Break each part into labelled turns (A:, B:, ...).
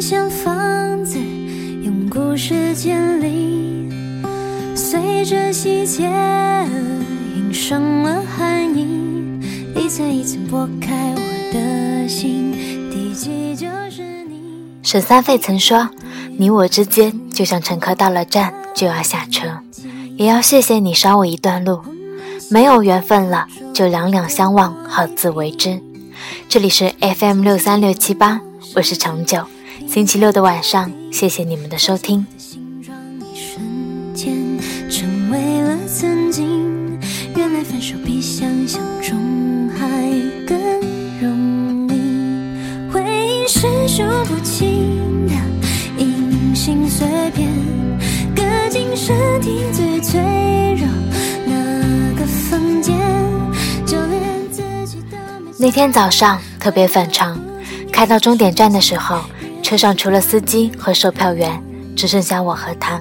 A: 像房子，用故事建立，随着细节印上了含义，一层一层剥开我的心，第几就是你。
B: 沈三费曾说：“你我之间，就像乘客到了站就要下车，也要谢谢你捎我一段路。没有缘分了，就两两相望，好自为之。”这里是 FM 六三六七八，我是长久。星期六的晚上，谢谢你们的收听。
A: 心让一瞬间成为了曾经，原来分手比想象中还更容易。回忆是数不清的隐形碎片，搁进身体最脆弱那个房间，就连自己都没
B: 那天早上特别反常，开到终点站的时候，车上除了司机和售票员，只剩下我和他。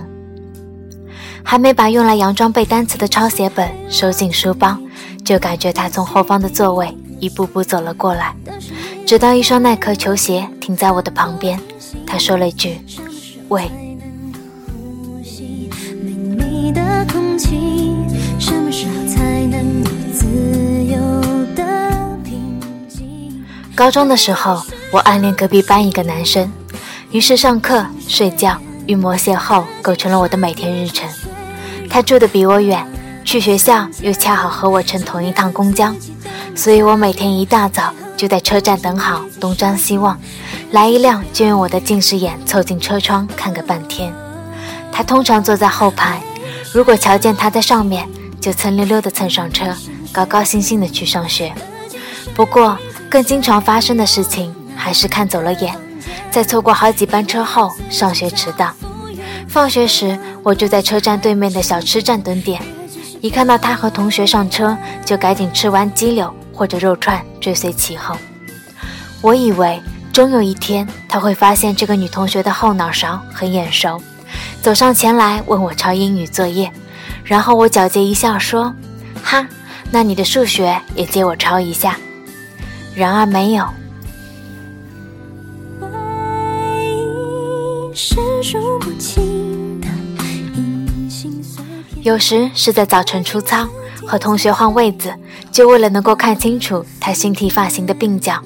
B: 还没把用来佯装背单词的抄写本收进书包，就感觉他从后方的座位一步步走了过来，直到一双耐克球鞋停在我的旁边，他说了一句：“喂。”，高中的时候，我暗恋隔壁班一个男生，于是上课、睡觉、预模邂逅构成了我的每天日程。他住的比我远，去学校又恰好和我乘同一趟公交，所以我每天一大早就在车站等好，东张西望，来一辆就用我的近视眼凑近车窗看个半天。他通常坐在后排，如果瞧见他在上面，就蹭溜溜地蹭上车，高高兴兴地去上学。不过，更经常发生的事情还是看走了眼，在错过好几班车后，上学迟到。放学时，我就在车站对面的小吃站蹲点，一看到他和同学上车，就赶紧吃完鸡柳或者肉串追随其后。我以为终有一天他会发现这个女同学的后脑勺很眼熟，走上前来问我抄英语作业，然后我皎洁一笑说：“哈，那你的数学也借我抄一下。”然而没有。有时是在早晨出操，和同学换位子，就为了能够看清楚他新剃发型的鬓角；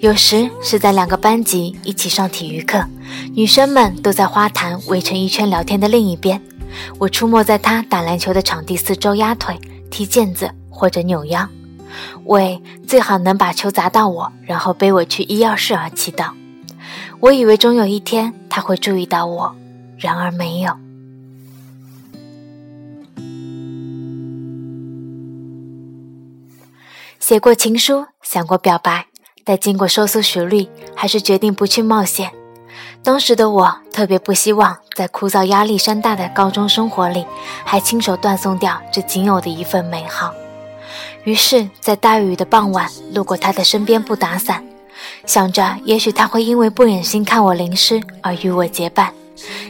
B: 有时是在两个班级一起上体育课，女生们都在花坛围成一圈聊天的另一边，我出没在他打篮球的场地四周压腿、踢毽子或者扭腰，为最好能把球砸到我，然后背我去医药室而祈祷。我以为终有一天他会注意到我，然而没有。写过情书，想过表白，但经过收缩熟虑，还是决定不去冒险。当时的我特别不希望在枯燥压力山大的高中生活里，还亲手断送掉这仅有的一份美好。于是，在大雨的傍晚，路过他的身边不打伞，想着也许他会因为不忍心看我淋湿而与我结伴。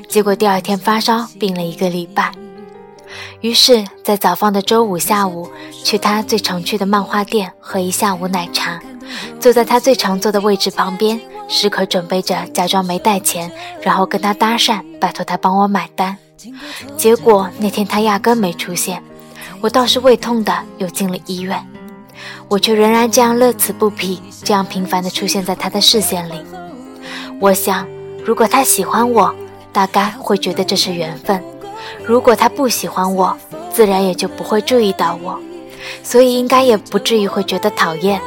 B: 结果第二天发烧，病了一个礼拜。于是，在早放的周五下午，去他最常去的漫画店喝一下午奶茶，坐在他最常坐的位置旁边，时刻准备着假装没带钱，然后跟他搭讪，拜托他帮我买单。结果那天他压根没出现，我倒是胃痛的又进了医院，我却仍然这样乐此不疲，这样频繁地出现在他的视线里。我想，如果他喜欢我，大概会觉得这是缘分。如果他不喜欢我，自然也就不会注意到我，所以应该也不至于会觉得讨厌，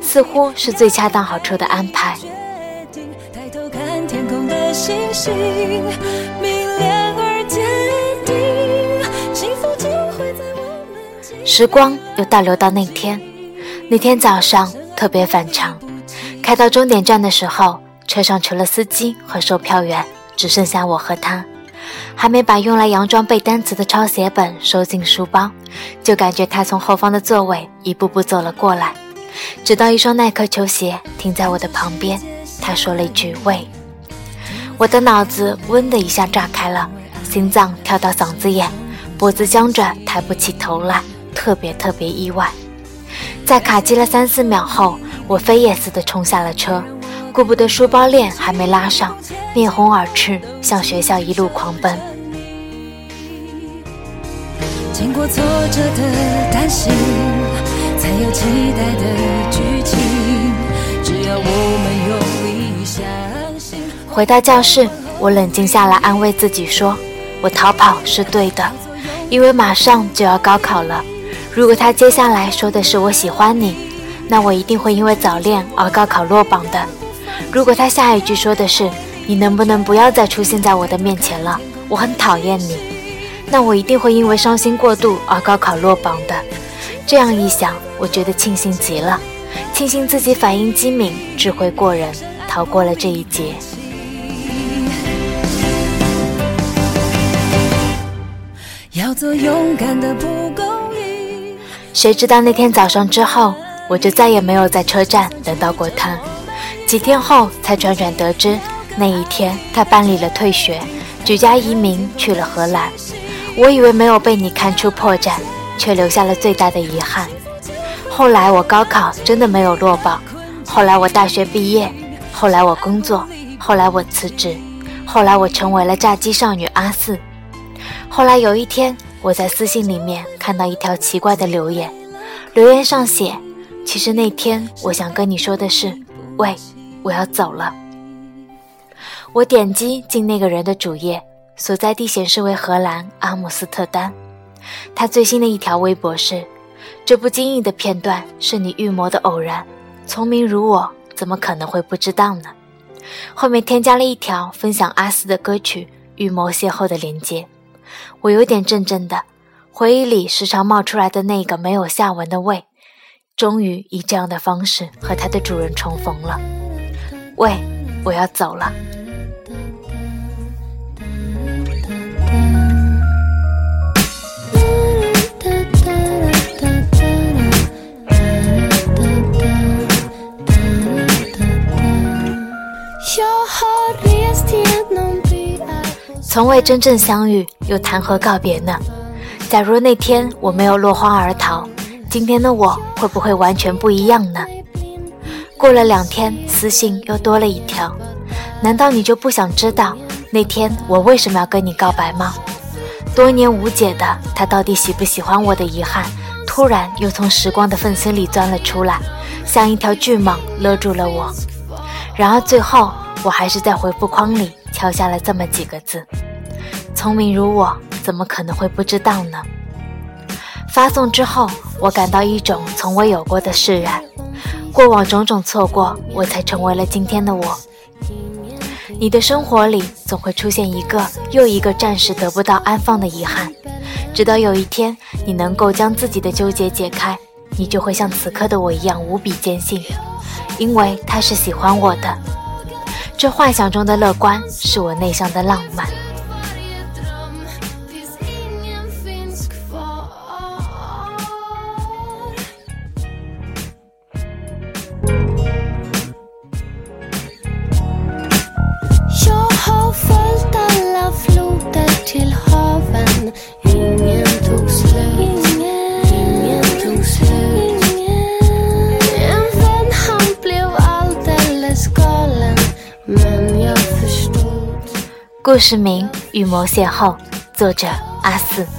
B: 似乎是最恰当好处的安排。时光又倒流到那天，那天早上特别反常，开到终点站的时候，车上除了司机和售票员，只剩下我和他。还没把用来佯装背单词的抄写本收进书包，就感觉他从后方的座位一步步走了过来，直到一双耐克球鞋停在我的旁边。他说了一句“喂”，我的脑子“嗡”的一下炸开了，心脏跳到嗓子眼，脖子僵着抬不起头来，特别特别意外。在卡机了三四秒后，我飞也似的冲下了车，顾不得书包链还没拉上，面红耳赤向学校一路狂奔。经过挫折的担心，才有期待的剧情。只要我们用力相信。回到教室，我冷静下来，安慰自己说：“我逃跑是对的，因为马上就要高考了。如果他接下来说的是我喜欢你，那我一定会因为早恋而高考落榜的。如果他下一句说的是你能不能不要再出现在我的面前了，我很讨厌你。”那我一定会因为伤心过度而高考落榜的。这样一想，我觉得庆幸极了，庆幸自己反应机敏、智慧过人，逃过了这一劫。要做勇敢的蒲公英。谁知道那天早上之后，我就再也没有在车站等到过他。几天后才辗转得知，那一天他办理了退学，举家移民去了荷兰。我以为没有被你看出破绽，却留下了最大的遗憾。后来我高考真的没有落榜，后来我大学毕业，后来我工作，后来我辞职，后来我成为了炸鸡少女阿四。后来有一天，我在私信里面看到一条奇怪的留言，留言上写：“其实那天我想跟你说的是，喂，我要走了。”我点击进那个人的主页。所在地显示为荷兰阿姆斯特丹。他最新的一条微博是：“这不经意的片段是你预谋的偶然，聪明如我怎么可能会不知道呢？”后面添加了一条分享阿斯的歌曲《预谋邂逅》的链接。我有点怔怔的，回忆里时常冒出来的那个没有下文的喂，终于以这样的方式和它的主人重逢了。喂，我要走了。从未真正相遇，又谈何告别呢？假如那天我没有落荒而逃，今天的我会不会完全不一样呢？过了两天，私信又多了一条，难道你就不想知道那天我为什么要跟你告白吗？多年无解的他到底喜不喜欢我的遗憾，突然又从时光的缝隙里钻了出来，像一条巨蟒勒住了我。然而最后，我还是在回复框里敲下了这么几个字。聪明如我，怎么可能会不知道呢？发送之后，我感到一种从未有过的释然。过往种种错过，我才成为了今天的我。你的生活里总会出现一个又一个暂时得不到安放的遗憾，直到有一天你能够将自己的纠结解开，你就会像此刻的我一样无比坚信，因为他是喜欢我的。这幻想中的乐观，是我内向的浪漫。故事名《预谋邂逅》，作者阿四。